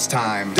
savings time.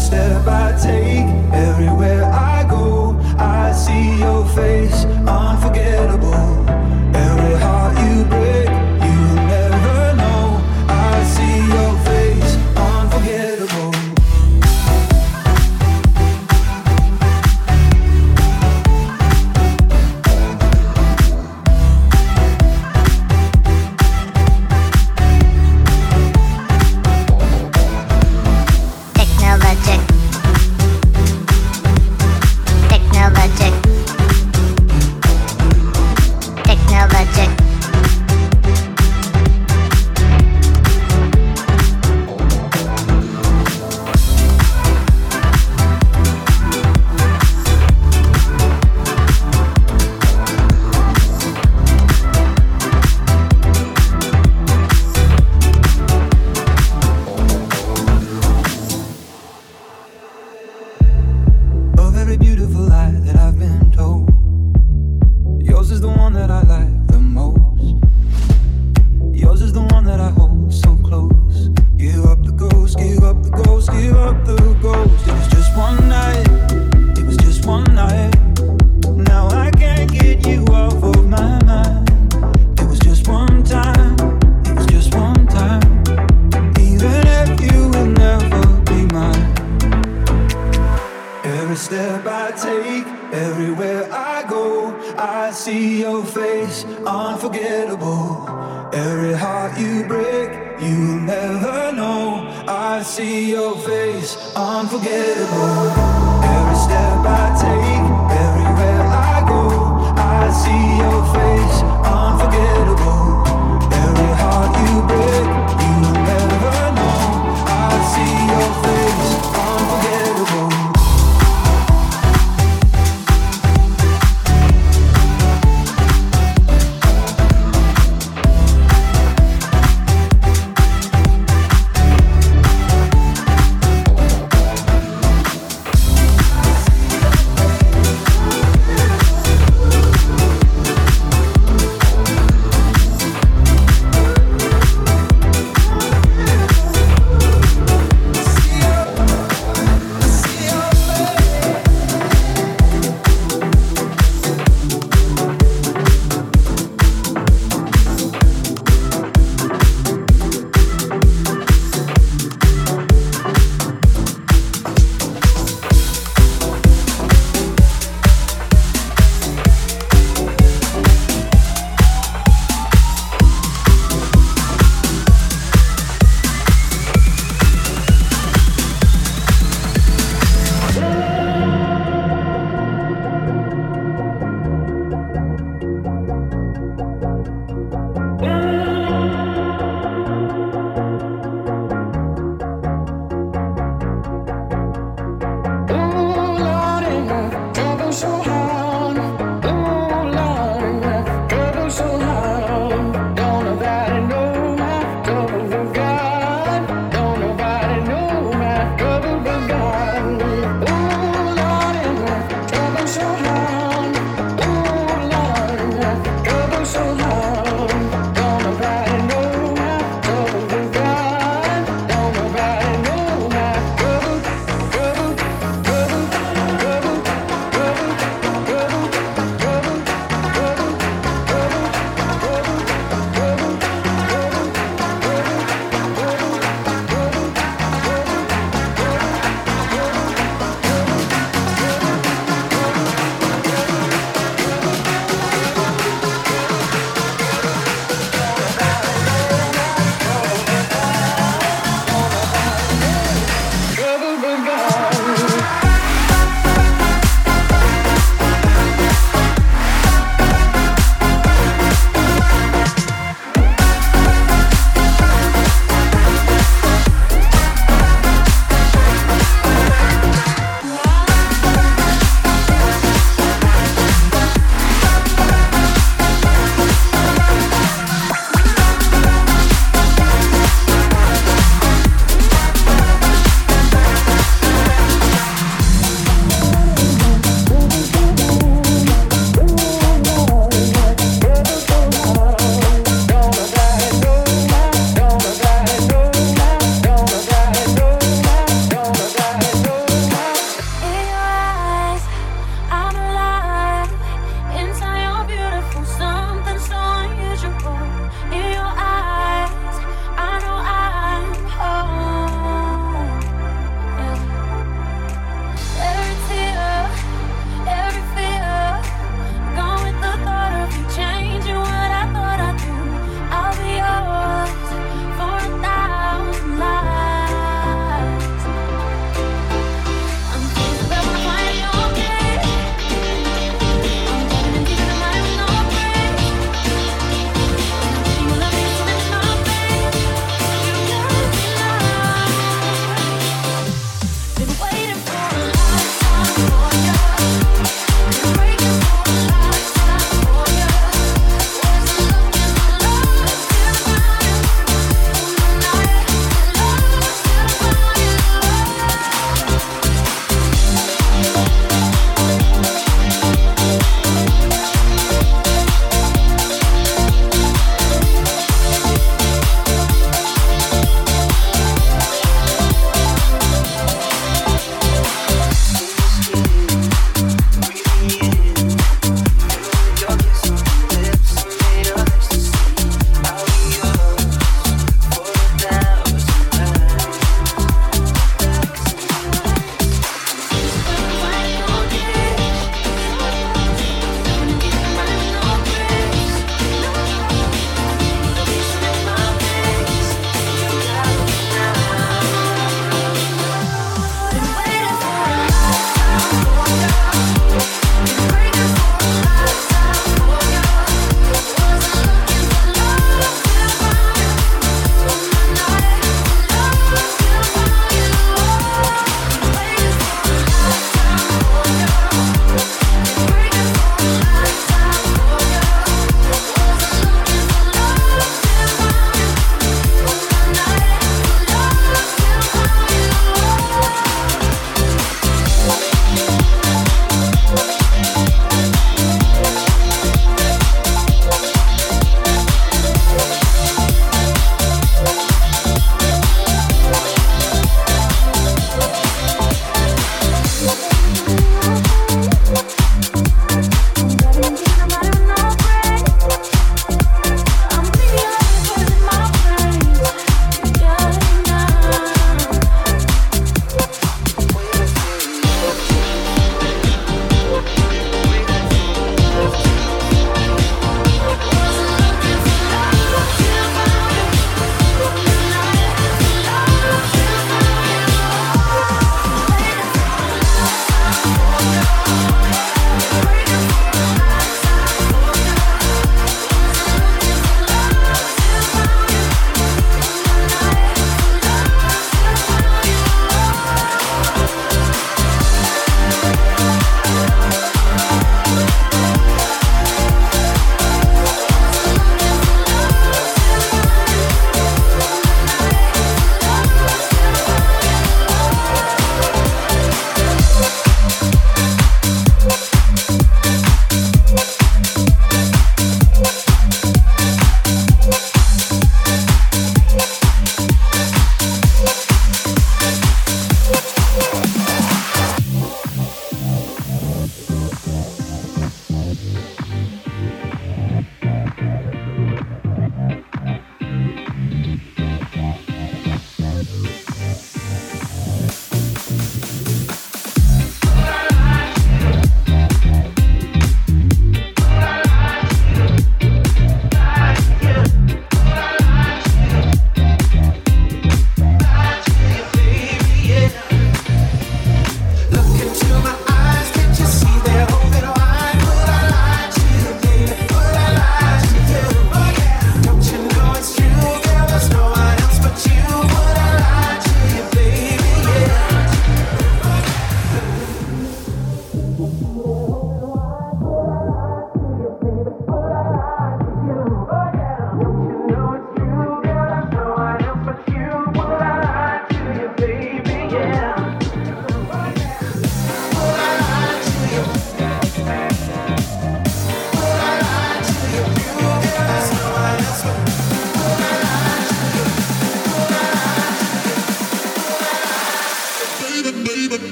step I take, everywhere I go, I see your face, unforgettable.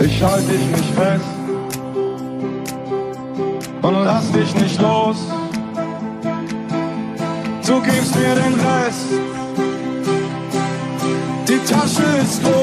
Ich halte dich nicht fest und lass dich nicht los. Du gibst mir den Rest. Die Tasche ist voll.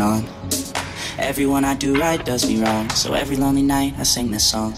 on. Everyone I do right does me wrong, so every lonely night I sing this song.